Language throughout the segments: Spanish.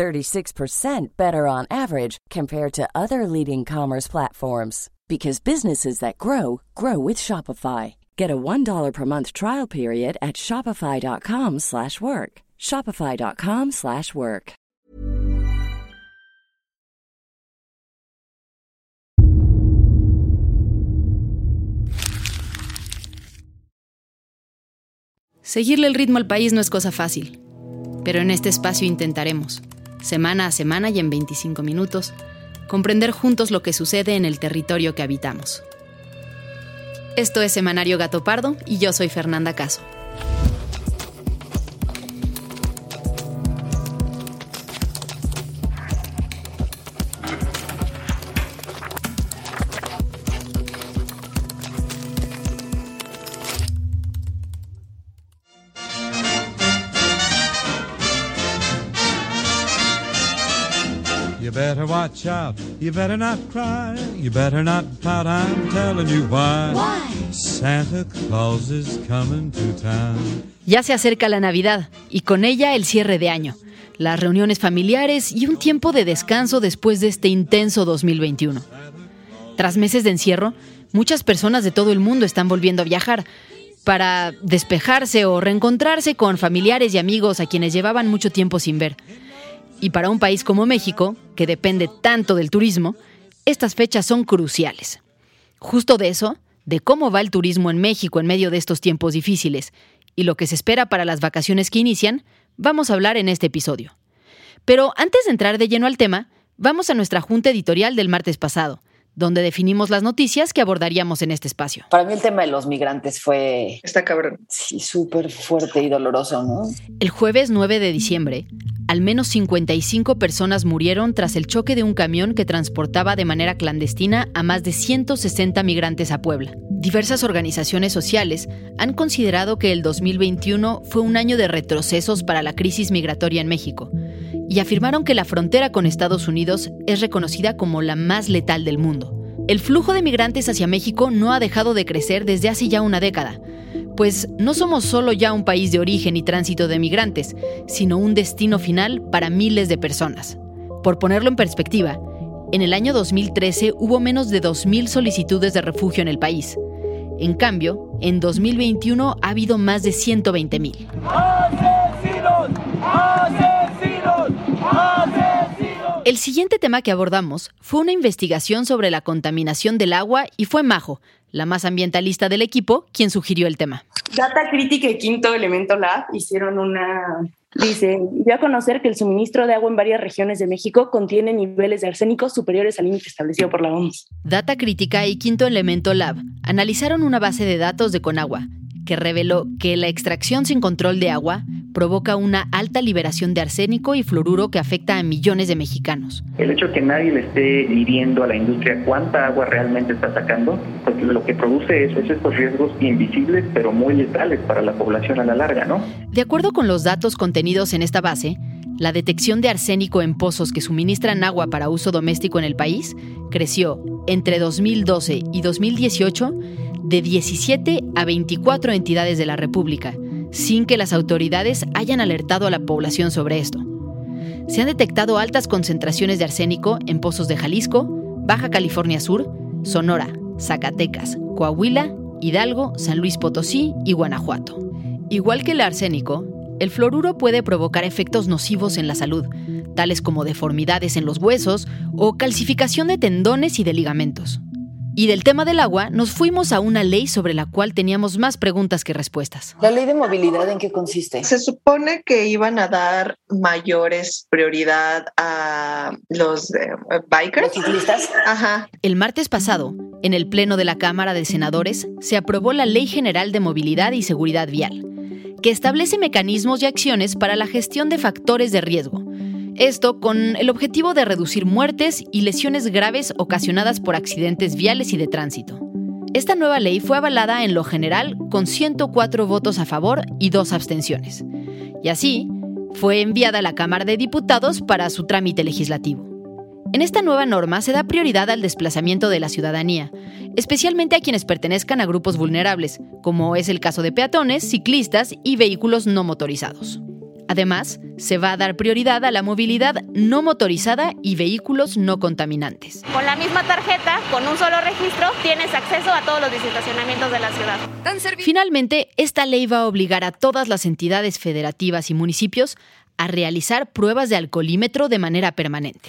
36% better on average compared to other leading commerce platforms because businesses that grow grow with Shopify. Get a $1 per month trial period at shopify.com/work. shopify.com/work. Seguirle el ritmo al país no es cosa fácil, pero en este espacio intentaremos, semana a semana y en 25 minutos, comprender juntos lo que sucede en el territorio que habitamos. Esto es Semanario Gato Pardo y yo soy Fernanda Caso. Watch out. You better not cry. You better not pout. I'm telling you why. Why? Santa Claus is coming to town. Ya se acerca la Navidad y con ella el cierre de año, las reuniones familiares y un tiempo de descanso después de este intenso 2021. Tras meses de encierro, muchas personas de todo el mundo están volviendo a viajar para despejarse o reencontrarse con familiares y amigos a quienes llevaban mucho tiempo sin ver. Y para un país como México, que depende tanto del turismo, estas fechas son cruciales. Justo de eso, de cómo va el turismo en México en medio de estos tiempos difíciles y lo que se espera para las vacaciones que inician, vamos a hablar en este episodio. Pero antes de entrar de lleno al tema, vamos a nuestra junta editorial del martes pasado, donde definimos las noticias que abordaríamos en este espacio. Para mí el tema de los migrantes fue Está cabrón. sí, súper fuerte y doloroso, ¿no? El jueves 9 de diciembre, al menos 55 personas murieron tras el choque de un camión que transportaba de manera clandestina a más de 160 migrantes a Puebla. Diversas organizaciones sociales han considerado que el 2021 fue un año de retrocesos para la crisis migratoria en México y afirmaron que la frontera con Estados Unidos es reconocida como la más letal del mundo. El flujo de migrantes hacia México no ha dejado de crecer desde hace ya una década, pues no somos solo ya un país de origen y tránsito de migrantes, sino un destino final para miles de personas. Por ponerlo en perspectiva, en el año 2013 hubo menos de 2.000 solicitudes de refugio en el país. En cambio, en 2021 ha habido más de 120.000. El siguiente tema que abordamos fue una investigación sobre la contaminación del agua y fue Majo, la más ambientalista del equipo, quien sugirió el tema. Data Crítica y Quinto Elemento Lab hicieron una... Dice, dio a conocer que el suministro de agua en varias regiones de México contiene niveles de arsénico superiores al límite establecido por la OMS. Data Crítica y Quinto Elemento Lab analizaron una base de datos de Conagua que reveló que la extracción sin control de agua provoca una alta liberación de arsénico y fluoruro que afecta a millones de mexicanos. El hecho de que nadie le esté midiendo a la industria cuánta agua realmente está sacando, pues lo que produce es, es estos riesgos invisibles pero muy letales para la población a la larga, ¿no? De acuerdo con los datos contenidos en esta base, la detección de arsénico en pozos que suministran agua para uso doméstico en el país creció entre 2012 y 2018 de 17 a 24 entidades de la República, sin que las autoridades hayan alertado a la población sobre esto. Se han detectado altas concentraciones de arsénico en pozos de Jalisco, Baja California Sur, Sonora, Zacatecas, Coahuila, Hidalgo, San Luis Potosí y Guanajuato. Igual que el arsénico, el fluoruro puede provocar efectos nocivos en la salud, tales como deformidades en los huesos o calcificación de tendones y de ligamentos. Y del tema del agua nos fuimos a una ley sobre la cual teníamos más preguntas que respuestas. ¿La ley de movilidad en qué consiste? Se supone que iban a dar mayores prioridad a los eh, bikers. ¿Los ciclistas? Ajá. El martes pasado, en el Pleno de la Cámara de Senadores, se aprobó la Ley General de Movilidad y Seguridad Vial, que establece mecanismos y acciones para la gestión de factores de riesgo, Esto con el objetivo de reducir muertes y lesiones graves ocasionadas por accidentes viales y de tránsito. Esta nueva ley fue avalada en lo general con 104 votos a favor y dos abstenciones. Y así, fue enviada a la Cámara de Diputados para su trámite legislativo. En esta nueva norma se da prioridad al desplazamiento de la ciudadanía, especialmente a quienes pertenezcan a grupos vulnerables, como es el caso de peatones, ciclistas y vehículos no motorizados. Además, se va a dar prioridad a la movilidad no motorizada y vehículos no contaminantes. Con la misma tarjeta, con un solo registro, tienes acceso a todos los estacionamientos de la ciudad. Finalmente, esta ley va a obligar a todas las entidades federativas y municipios a realizar pruebas de alcoholímetro de manera permanente.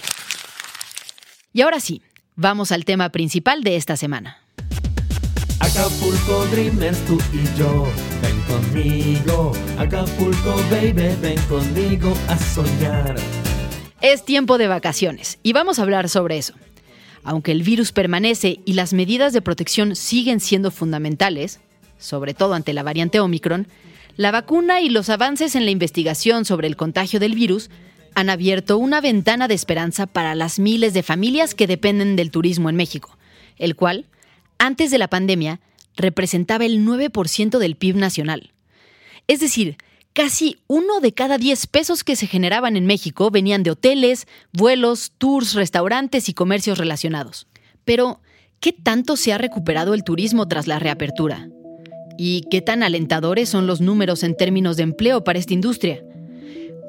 Y ahora sí, vamos al tema principal de esta semana. Acapulco Dreamers, tú y yo, conmigo. Acapulco Baby, ven conmigo a soñar. Es tiempo de vacaciones y vamos a hablar sobre eso. Aunque el virus permanece y las medidas de protección siguen siendo fundamentales, sobre todo ante la variante Omicron, la vacuna y los avances en la investigación sobre el contagio del virus han abierto una ventana de esperanza para las miles de familias que dependen del turismo en México, el cual antes de la pandemia representaba el 9% del PIB nacional. Es decir, casi uno de cada 10 pesos que se generaban en México venían de hoteles, vuelos, tours, restaurantes y comercios relacionados. Pero, ¿qué tanto se ha recuperado el turismo tras la reapertura? ¿Y qué tan alentadores son los números en términos de empleo para esta industria?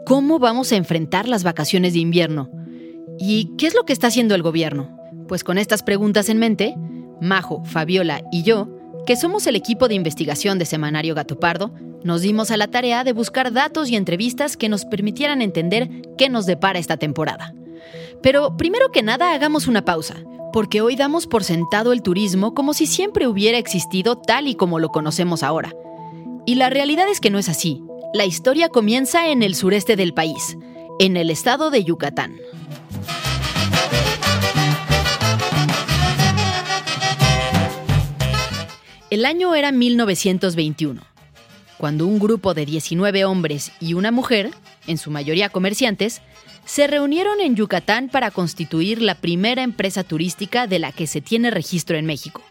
¿Cómo vamos a enfrentar las vacaciones de invierno? ¿Y qué es lo que está haciendo el gobierno? Pues con estas preguntas en mente, Majo, Fabiola y yo, que somos el equipo de investigación de Semanario Gato Pardo, nos dimos a la tarea de buscar datos y entrevistas que nos permitieran entender qué nos depara esta temporada. Pero primero que nada hagamos una pausa, porque hoy damos por sentado el turismo como si siempre hubiera existido tal y como lo conocemos ahora. Y la realidad es que no es así. La historia comienza en el sureste del país, en el estado de Yucatán. El año era 1921, cuando un grupo de 19 hombres y una mujer, en su mayoría comerciantes, se reunieron en Yucatán para constituir la primera empresa turística de la que se tiene registro en México.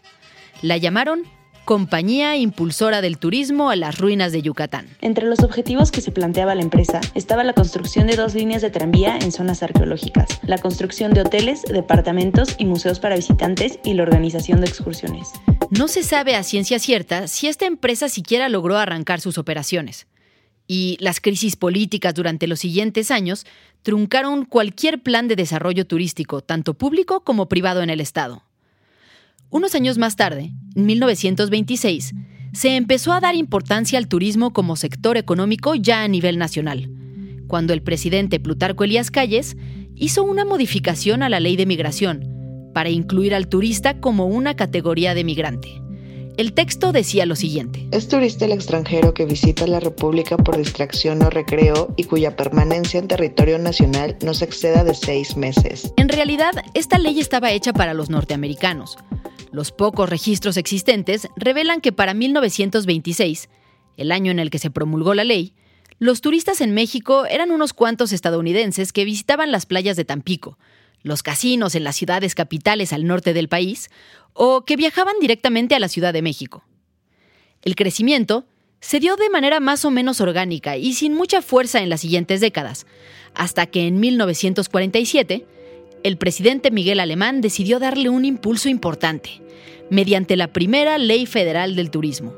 La llamaron Compañía Impulsora del Turismo a las Ruinas de Yucatán. Entre los objetivos que se planteaba la empresa estaba la construcción de dos líneas de tranvía en zonas arqueológicas, la construcción de hoteles, departamentos y museos para visitantes y la organización de excursiones. No se sabe a ciencia cierta si esta empresa siquiera logró arrancar sus operaciones. Y las crisis políticas durante los siguientes años truncaron cualquier plan de desarrollo turístico, tanto público como privado en el Estado. Unos años más tarde, en 1926, se empezó a dar importancia al turismo como sector económico ya a nivel nacional, cuando el presidente Plutarco Elías Calles hizo una modificación a la ley de migración para incluir al turista como una categoría de migrante. El texto decía lo siguiente. Es turista el extranjero que visita la República por distracción o recreo y cuya permanencia en territorio nacional no se exceda de seis meses. En realidad, esta ley estaba hecha para los norteamericanos, los pocos registros existentes revelan que para 1926, el año en el que se promulgó la ley, los turistas en México eran unos cuantos estadounidenses que visitaban las playas de Tampico, los casinos en las ciudades capitales al norte del país, o que viajaban directamente a la Ciudad de México. El crecimiento se dio de manera más o menos orgánica y sin mucha fuerza en las siguientes décadas, hasta que en 1947 el presidente Miguel Alemán decidió darle un impulso importante, mediante la primera Ley Federal del Turismo,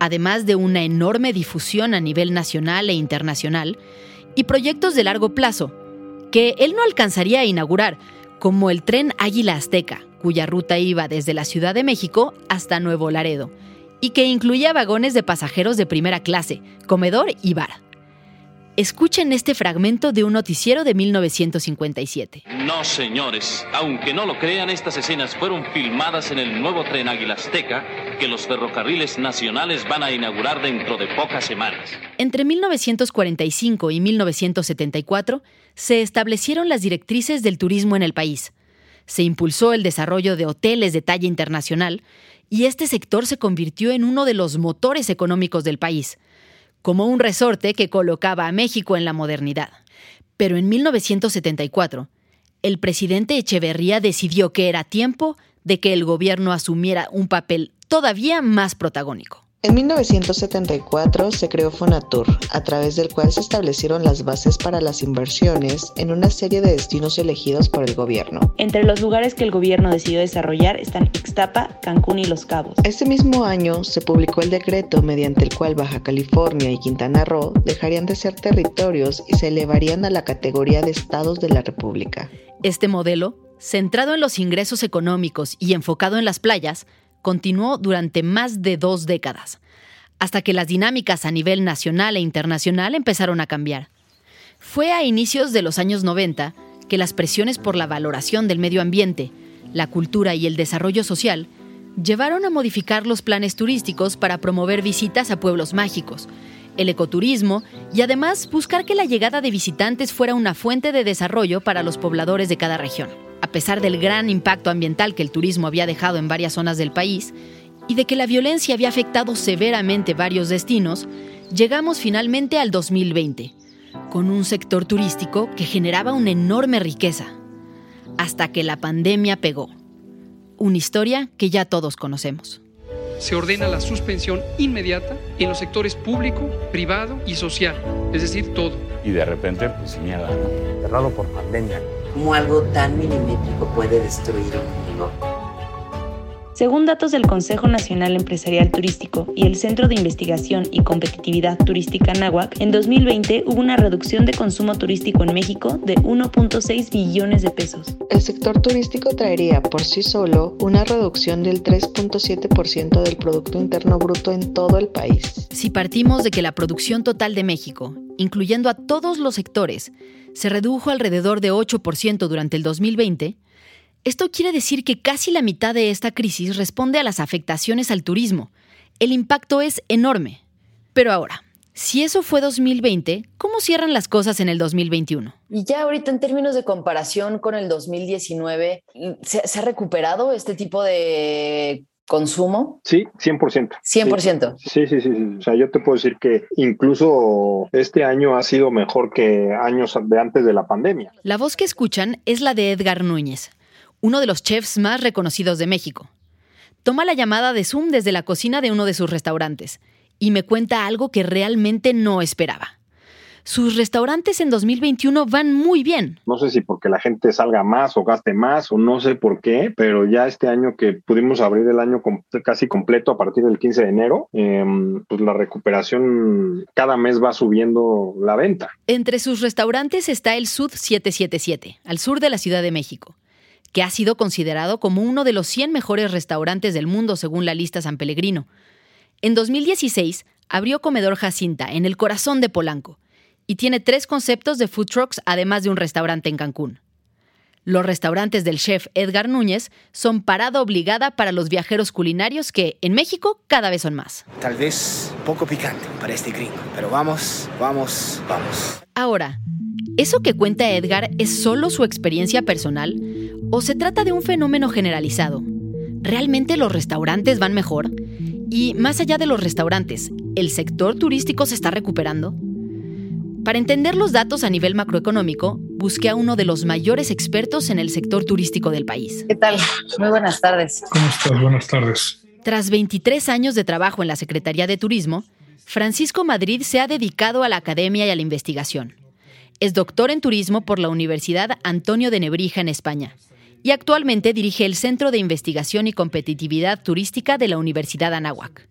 además de una enorme difusión a nivel nacional e internacional, y proyectos de largo plazo, que él no alcanzaría a inaugurar, como el tren Águila Azteca, cuya ruta iba desde la Ciudad de México hasta Nuevo Laredo, y que incluía vagones de pasajeros de primera clase, comedor y bar. Escuchen este fragmento de un noticiero de 1957. No, señores. Aunque no lo crean, estas escenas fueron filmadas en el nuevo tren Águila Azteca que los ferrocarriles nacionales van a inaugurar dentro de pocas semanas. Entre 1945 y 1974 se establecieron las directrices del turismo en el país. Se impulsó el desarrollo de hoteles de talla internacional y este sector se convirtió en uno de los motores económicos del país como un resorte que colocaba a México en la modernidad. Pero en 1974, el presidente Echeverría decidió que era tiempo de que el gobierno asumiera un papel todavía más protagónico. En 1974 se creó Fonatur, a través del cual se establecieron las bases para las inversiones en una serie de destinos elegidos por el gobierno. Entre los lugares que el gobierno decidió desarrollar están Ixtapa, Cancún y Los Cabos. Ese mismo año se publicó el decreto mediante el cual Baja California y Quintana Roo dejarían de ser territorios y se elevarían a la categoría de estados de la República. Este modelo, centrado en los ingresos económicos y enfocado en las playas, continuó durante más de dos décadas, hasta que las dinámicas a nivel nacional e internacional empezaron a cambiar. Fue a inicios de los años 90 que las presiones por la valoración del medio ambiente, la cultura y el desarrollo social llevaron a modificar los planes turísticos para promover visitas a pueblos mágicos, el ecoturismo y además buscar que la llegada de visitantes fuera una fuente de desarrollo para los pobladores de cada región pesar del gran impacto ambiental que el turismo había dejado en varias zonas del país y de que la violencia había afectado severamente varios destinos, llegamos finalmente al 2020, con un sector turístico que generaba una enorme riqueza, hasta que la pandemia pegó. Una historia que ya todos conocemos. Se ordena la suspensión inmediata en los sectores público, privado y social, es decir, todo. Y de repente, pues mierda, cerrado por pandemia cómo algo tan milimétrico puede destruir un mundo. Según datos del Consejo Nacional Empresarial Turístico y el Centro de Investigación y Competitividad Turística NAWAC, en 2020 hubo una reducción de consumo turístico en México de 1.6 billones de pesos. El sector turístico traería por sí solo una reducción del 3.7% del Producto Interno Bruto en todo el país. Si partimos de que la producción total de México, incluyendo a todos los sectores, se redujo alrededor de 8% durante el 2020, esto quiere decir que casi la mitad de esta crisis responde a las afectaciones al turismo. El impacto es enorme. Pero ahora, si eso fue 2020, ¿cómo cierran las cosas en el 2021? Y ya ahorita en términos de comparación con el 2019, ¿se, se ha recuperado este tipo de consumo? Sí, 100%. 100%. Sí, sí, sí, sí, O sea, yo te puedo decir que incluso este año ha sido mejor que años de antes de la pandemia. La voz que escuchan es la de Edgar Núñez, uno de los chefs más reconocidos de México. Toma la llamada de Zoom desde la cocina de uno de sus restaurantes y me cuenta algo que realmente no esperaba sus restaurantes en 2021 van muy bien. No sé si porque la gente salga más o gaste más o no sé por qué, pero ya este año que pudimos abrir el año casi completo a partir del 15 de enero, em, pues la recuperación cada mes va subiendo la venta. Entre sus restaurantes está el Sud 777, al sur de la Ciudad de México que ha sido considerado como uno de los 100 mejores restaurantes del mundo según la lista San Pellegrino. En 2016 abrió Comedor Jacinta en el corazón de Polanco, y tiene tres conceptos de food trucks además de un restaurante en Cancún. Los restaurantes del chef Edgar Núñez son parada obligada para los viajeros culinarios que en México cada vez son más. Tal vez poco picante para este gringo, pero vamos, vamos, vamos. Ahora, ¿eso que cuenta Edgar es solo su experiencia personal o se trata de un fenómeno generalizado? ¿Realmente los restaurantes van mejor? Y más allá de los restaurantes, ¿el sector turístico se está recuperando? Para entender los datos a nivel macroeconómico, busqué a uno de los mayores expertos en el sector turístico del país. ¿Qué tal? Muy buenas tardes. ¿Cómo estás? Buenas tardes. Tras 23 años de trabajo en la Secretaría de Turismo, Francisco Madrid se ha dedicado a la academia y a la investigación. Es doctor en turismo por la Universidad Antonio de Nebrija en España y actualmente dirige el Centro de Investigación y Competitividad Turística de la Universidad Anáhuac.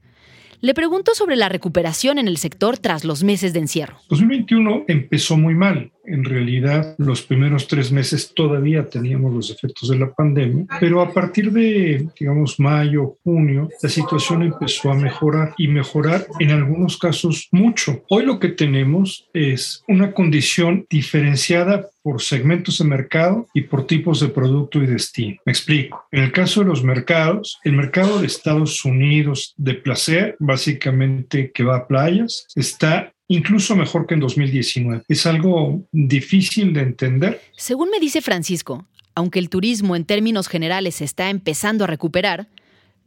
Le pregunto sobre la recuperación en el sector tras los meses de encierro. 2021 empezó muy mal. En realidad, los primeros tres meses todavía teníamos los efectos de la pandemia, pero a partir de, digamos, mayo, junio, la situación empezó a mejorar y mejorar en algunos casos mucho. Hoy lo que tenemos es una condición diferenciada por segmentos de mercado y por tipos de producto y destino. Me explico. En el caso de los mercados, el mercado de Estados Unidos de placer, básicamente que va a playas, está incluso mejor que en 2019. Es algo difícil de entender. Según me dice Francisco, aunque el turismo en términos generales está empezando a recuperar,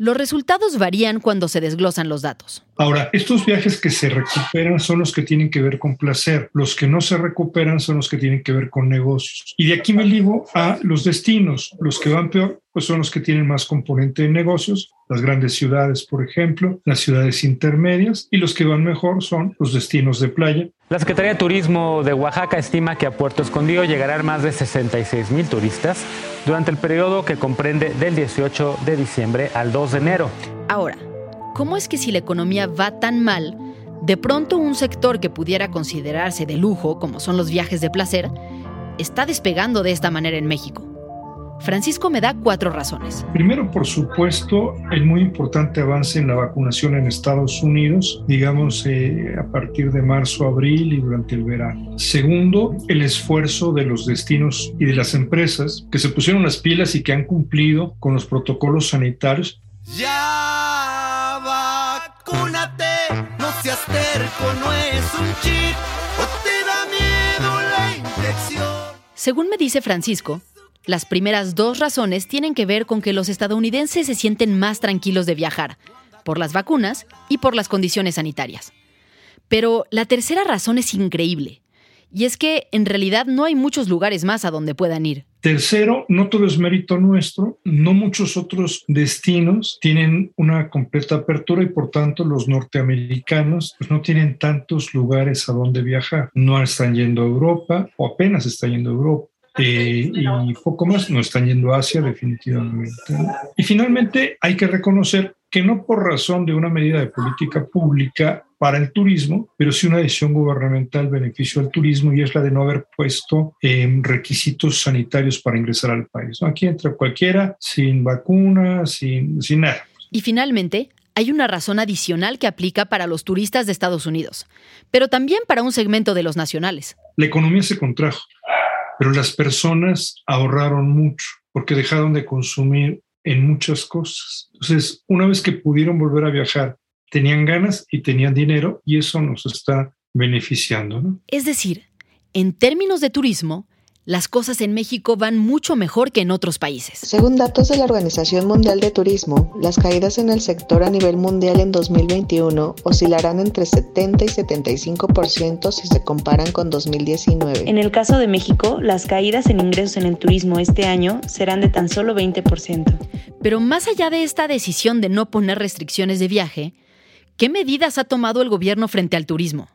Los resultados varían cuando se desglosan los datos. Ahora, estos viajes que se recuperan son los que tienen que ver con placer, los que no se recuperan son los que tienen que ver con negocios. Y de aquí me ligo a los destinos, los que van peor, pues son los que tienen más componente de negocios, las grandes ciudades, por ejemplo, las ciudades intermedias, y los que van mejor son los destinos de playa. La Secretaría de Turismo de Oaxaca estima que a Puerto Escondido llegarán más de 66 mil turistas durante el periodo que comprende del 18 de diciembre al 2 de enero. Ahora, ¿cómo es que si la economía va tan mal, de pronto un sector que pudiera considerarse de lujo, como son los viajes de placer, está despegando de esta manera en México? Francisco me da cuatro razones. Primero, por supuesto, el muy importante avance en la vacunación en Estados Unidos, digamos eh, a partir de marzo, abril y durante el verano. Segundo, el esfuerzo de los destinos y de las empresas que se pusieron las pilas y que han cumplido con los protocolos sanitarios. Ya vacúnate, no seas terco, no es un chip, o te da miedo la infección. Según me dice Francisco, las primeras dos razones tienen que ver con que los estadounidenses se sienten más tranquilos de viajar, por las vacunas y por las condiciones sanitarias. Pero la tercera razón es increíble, y es que en realidad no hay muchos lugares más a donde puedan ir. Tercero, no todo es mérito nuestro, no muchos otros destinos tienen una completa apertura y por tanto los norteamericanos pues, no tienen tantos lugares a donde viajar. No están yendo a Europa o apenas están yendo a Europa. Eh, y poco más, no están yendo a Asia definitivamente. Y finalmente hay que reconocer que no por razón de una medida de política pública para el turismo, pero sí una decisión gubernamental beneficio al turismo y es la de no haber puesto eh, requisitos sanitarios para ingresar al país. Aquí entra cualquiera sin vacuna, sin, sin nada. Y finalmente, hay una razón adicional que aplica para los turistas de Estados Unidos, pero también para un segmento de los nacionales. La economía se contrajo pero las personas ahorraron mucho porque dejaron de consumir en muchas cosas. Entonces, una vez que pudieron volver a viajar, tenían ganas y tenían dinero y eso nos está beneficiando. ¿no? Es decir, en términos de turismo, las cosas en México van mucho mejor que en otros países. Según datos de la Organización Mundial de Turismo, las caídas en el sector a nivel mundial en 2021 oscilarán entre 70 y 75% si se comparan con 2019. En el caso de México, las caídas en ingresos en el turismo este año serán de tan solo 20%. Pero más allá de esta decisión de no poner restricciones de viaje, ¿qué medidas ha tomado el gobierno frente al turismo?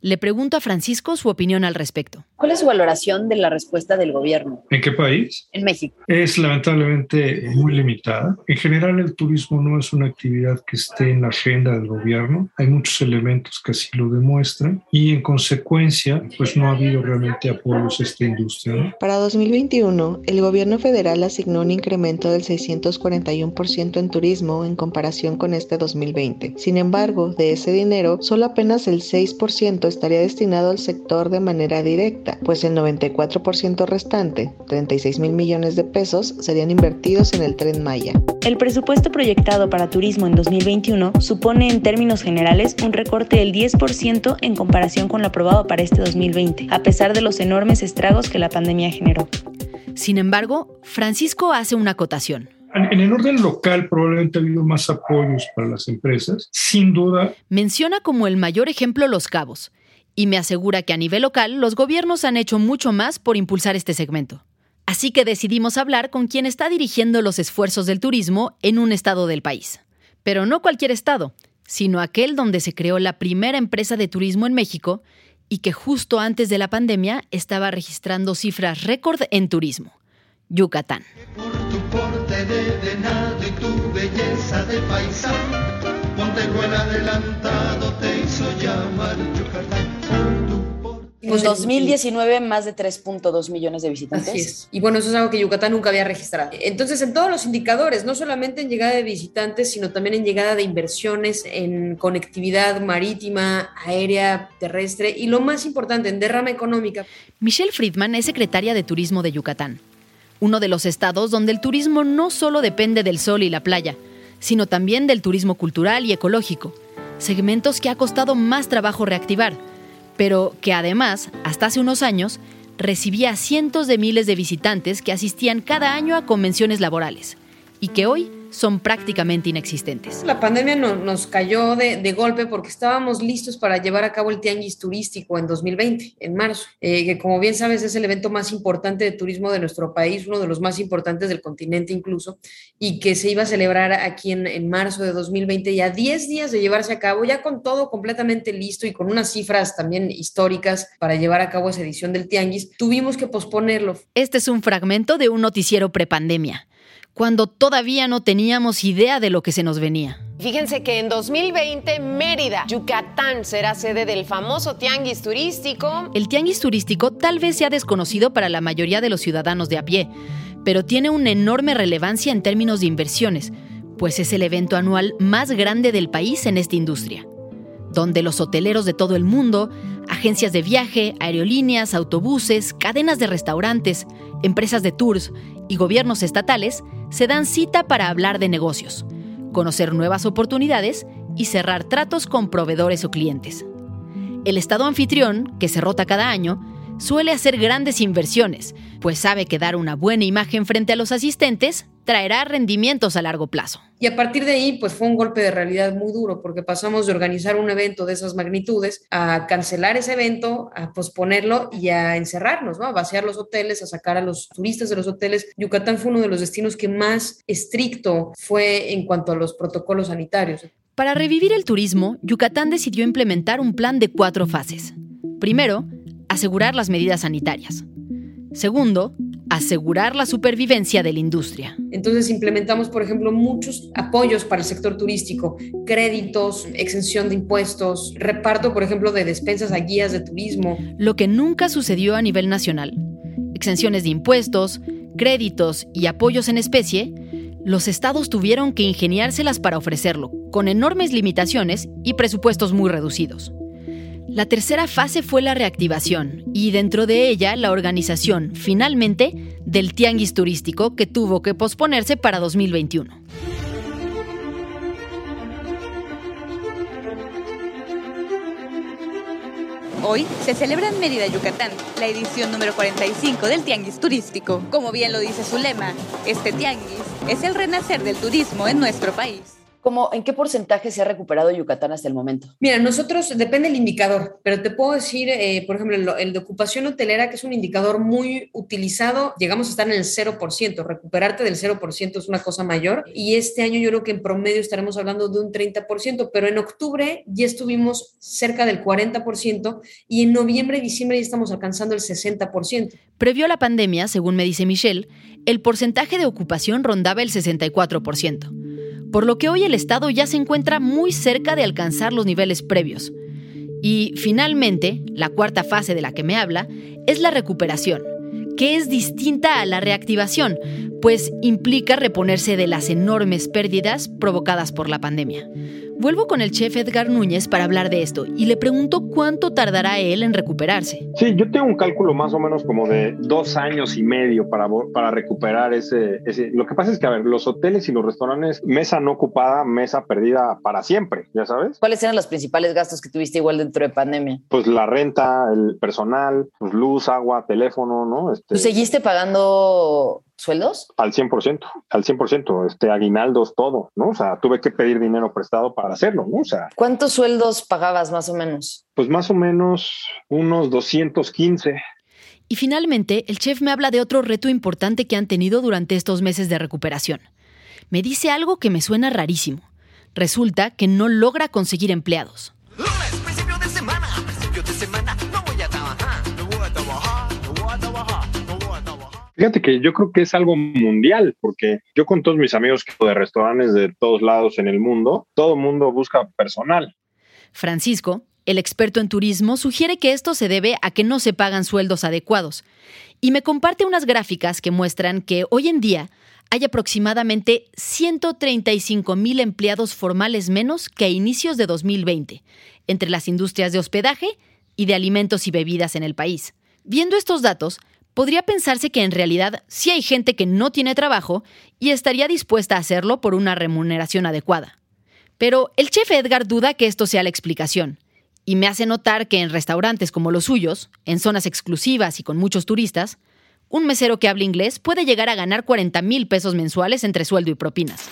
Le pregunto a Francisco su opinión al respecto. ¿Cuál es su valoración de la respuesta del gobierno? ¿En qué país? En México. Es lamentablemente muy limitada. En general el turismo no es una actividad que esté en la agenda del gobierno. Hay muchos elementos que así lo demuestran y en consecuencia pues no ha habido realmente apoyos a esta industria. ¿no? Para 2021, el gobierno federal asignó un incremento del 641% en turismo en comparación con este 2020. Sin embargo, de ese dinero, solo apenas el 6% estaría destinado al sector de manera directa, pues el 94% restante, 36 mil millones de pesos, serían invertidos en el tren Maya. El presupuesto proyectado para turismo en 2021 supone en términos generales un recorte del 10% en comparación con lo aprobado para este 2020, a pesar de los enormes estragos que la pandemia generó. Sin embargo, Francisco hace una acotación. En el orden local probablemente ha habido más apoyos para las empresas, sin duda. Menciona como el mayor ejemplo Los Cabos, y me asegura que a nivel local los gobiernos han hecho mucho más por impulsar este segmento. Así que decidimos hablar con quien está dirigiendo los esfuerzos del turismo en un estado del país. Pero no cualquier estado, sino aquel donde se creó la primera empresa de turismo en México y que justo antes de la pandemia estaba registrando cifras récord en turismo, Yucatán. porte de venado y tu belleza de Yucatán. En 2019, más de 3.2 millones de visitantes. Así es. Y bueno, eso es algo que Yucatán nunca había registrado. Entonces, en todos los indicadores, no solamente en llegada de visitantes, sino también en llegada de inversiones, en conectividad marítima, aérea, terrestre y lo más importante, en derrama económica. Michelle Friedman es secretaria de Turismo de Yucatán, uno de los estados donde el turismo no solo depende del sol y la playa, sino también del turismo cultural y ecológico, segmentos que ha costado más trabajo reactivar pero que además, hasta hace unos años, recibía cientos de miles de visitantes que asistían cada año a convenciones laborales y que hoy son prácticamente inexistentes. La pandemia no, nos cayó de, de, golpe porque estábamos listos para llevar a cabo el Tianguis Turístico en 2020, en marzo, eh, que como bien sabes es el evento más importante de turismo de nuestro país, uno de los más importantes del continente incluso, y que se iba a celebrar aquí en, en marzo de 2020, ya 10 días de llevarse a cabo, ya con todo completamente listo y con unas cifras también históricas para llevar a cabo esa edición del Tianguis, tuvimos que posponerlo. Este es un fragmento de un noticiero prepandemia cuando todavía no teníamos idea de lo que se nos venía. Fíjense que en 2020 Mérida, Yucatán, será sede del famoso tianguis turístico. El tianguis turístico tal vez sea desconocido para la mayoría de los ciudadanos de a pie, pero tiene una enorme relevancia en términos de inversiones, pues es el evento anual más grande del país en esta industria, donde los hoteleros de todo el mundo, agencias de viaje, aerolíneas, autobuses, cadenas de restaurantes, empresas de tours y gobiernos estatales se dan cita para hablar de negocios, conocer nuevas oportunidades y cerrar tratos con proveedores o clientes. El Estado anfitrión, que se rota cada año, suele hacer grandes inversiones, pues sabe que dar una buena imagen frente a los asistentes traerá rendimientos a largo plazo. Y a partir de ahí, pues fue un golpe de realidad muy duro, porque pasamos de organizar un evento de esas magnitudes a cancelar ese evento, a posponerlo y a encerrarnos, ¿no? a vaciar los hoteles, a sacar a los turistas de los hoteles. Yucatán fue uno de los destinos que más estricto fue en cuanto a los protocolos sanitarios. Para revivir el turismo, Yucatán decidió implementar un plan de cuatro fases. Primero, asegurar las medidas sanitarias. Segundo, asegurar la supervivencia de la industria. Entonces implementamos, por ejemplo, muchos apoyos para el sector turístico, créditos, exención de impuestos, reparto, por ejemplo, de despensas a guías de turismo. Lo que nunca sucedió a nivel nacional. Exenciones de impuestos, créditos y apoyos en especie, los estados tuvieron que ingeniárselas para ofrecerlo, con enormes limitaciones y presupuestos muy reducidos. La tercera fase fue la reactivación y dentro de ella la organización, finalmente, del tianguis turístico que tuvo que posponerse para 2021. Hoy se celebra en Mérida, Yucatán, la edición número 45 del Tianguis Turístico. Como bien lo dice su lema, este tianguis es el renacer del turismo en nuestro país. ¿Cómo, ¿En qué porcentaje se ha recuperado Yucatán hasta el momento? Mira, nosotros, depende del indicador, pero te puedo decir, eh, por ejemplo, el, el, de ocupación hotelera, que es un indicador muy utilizado, llegamos a estar en el 0%, recuperarte del 0% es una cosa mayor, y este año yo creo que en promedio estaremos hablando de un 30%, pero en octubre ya estuvimos cerca del 40%, y en noviembre y diciembre ya estamos alcanzando el 60%. Previo a la pandemia, según me dice Michelle, el porcentaje de ocupación rondaba el 64% por lo que hoy el Estado ya se encuentra muy cerca de alcanzar los niveles previos. Y finalmente, la cuarta fase de la que me habla es la recuperación, que es distinta a la reactivación, pues implica reponerse de las enormes pérdidas provocadas por la pandemia. Vuelvo con el chef Edgar Núñez para hablar de esto y le pregunto cuánto tardará él en recuperarse. Sí, yo tengo un cálculo más o menos como de dos años y medio para, para recuperar ese, ese... Lo que pasa es que, a ver, los hoteles y los restaurantes, mesa no ocupada, mesa perdida para siempre, ¿ya sabes? ¿Cuáles eran los principales gastos que tuviste igual dentro de pandemia? Pues la renta, el personal, pues luz, agua, teléfono, ¿no? Este... ¿Tú seguiste pagando sueldos? Al 100%, al 100%, este, aguinaldos, todo, ¿no? O sea, tuve que pedir dinero prestado para hacerlo, ¿no? O sea. ¿Cuántos sueldos pagabas más o menos? Pues más o menos unos 215. Y finalmente, el chef me habla de otro reto importante que han tenido durante estos meses de recuperación. Me dice algo que me suena rarísimo. Resulta que no logra conseguir empleados. Fíjate que yo creo que es algo mundial, porque yo con todos mis amigos de restaurantes de todos lados en el mundo, todo el mundo busca personal. Francisco, el experto en turismo, sugiere que esto se debe a que no se pagan sueldos adecuados y me comparte unas gráficas que muestran que hoy en día hay aproximadamente 135 mil empleados formales menos que a inicios de 2020, entre las industrias de hospedaje y de alimentos y bebidas en el país. Viendo estos datos, podría pensarse que en realidad sí hay gente que no tiene trabajo y estaría dispuesta a hacerlo por una remuneración adecuada. Pero el chef Edgar duda que esto sea la explicación, y me hace notar que en restaurantes como los suyos, en zonas exclusivas y con muchos turistas, un mesero que habla inglés puede llegar a ganar 40 mil pesos mensuales entre sueldo y propinas.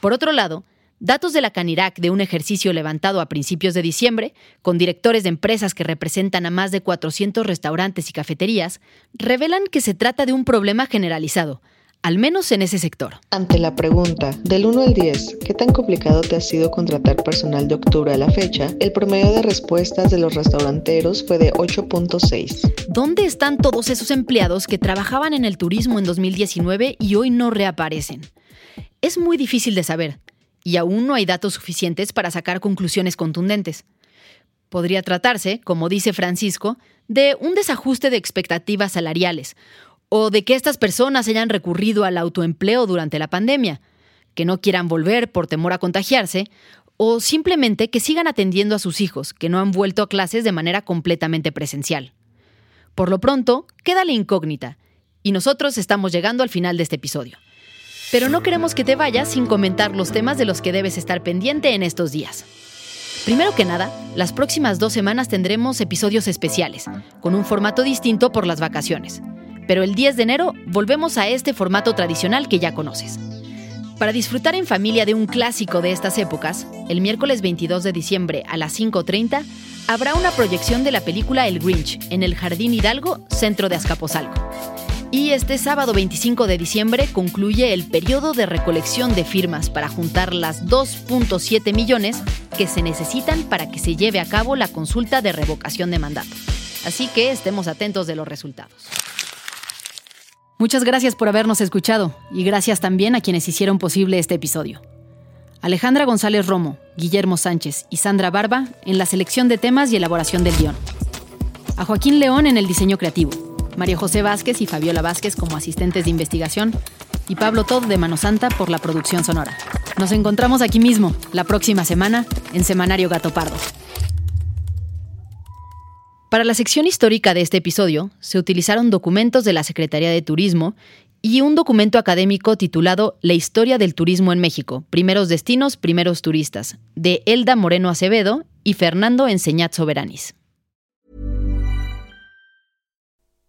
Por otro lado, datos de la Canirac de un ejercicio levantado a principios de diciembre, con directores de empresas que representan a más de 400 restaurantes y cafeterías, revelan que se trata de un problema generalizado, al menos en ese sector. Ante la pregunta, del 1 al 10, ¿qué tan complicado te ha sido contratar personal de octubre a la fecha? El promedio de respuestas de los restauranteros fue de 8.6. ¿Dónde están todos esos empleados que trabajaban en el turismo en 2019 y hoy no reaparecen? Es muy difícil de saber, y aún no hay datos suficientes para sacar conclusiones contundentes. Podría tratarse, como dice Francisco, de un desajuste de expectativas salariales, o de que estas personas hayan recurrido al autoempleo durante la pandemia, que no quieran volver por temor a contagiarse, o simplemente que sigan atendiendo a sus hijos, que no han vuelto a clases de manera completamente presencial. Por lo pronto, queda la incógnita, y nosotros estamos llegando al final de este episodio. Pero no queremos que te vayas sin comentar los temas de los que debes estar pendiente en estos días. Primero que nada, las próximas dos semanas tendremos episodios especiales, con un formato distinto por las vacaciones pero el 10 de enero volvemos a este formato tradicional que ya conoces. Para disfrutar en familia de un clásico de estas épocas, el miércoles 22 de diciembre a las 5.30 habrá una proyección de la película El Grinch en el Jardín Hidalgo, centro de Azcapotzalco. Y este sábado 25 de diciembre concluye el periodo de recolección de firmas para juntar las 2.7 millones que se necesitan para que se lleve a cabo la consulta de revocación de mandato. Así que estemos atentos de los resultados. Muchas gracias por habernos escuchado y gracias también a quienes hicieron posible este episodio. Alejandra González Romo, Guillermo Sánchez y Sandra Barba en la selección de temas y elaboración del guion. A Joaquín León en el diseño creativo, María José Vázquez y Fabiola Vázquez como asistentes de investigación y Pablo Todd de Mano Santa por la producción sonora. Nos encontramos aquí mismo, la próxima semana, en Semanario Gato Pardo. Para la sección histórica de este episodio, se utilizaron documentos de la Secretaría de Turismo y un documento académico titulado La historia del turismo en México, primeros destinos, primeros turistas, de Elda Moreno Acevedo y Fernando Enseñat Soberanis.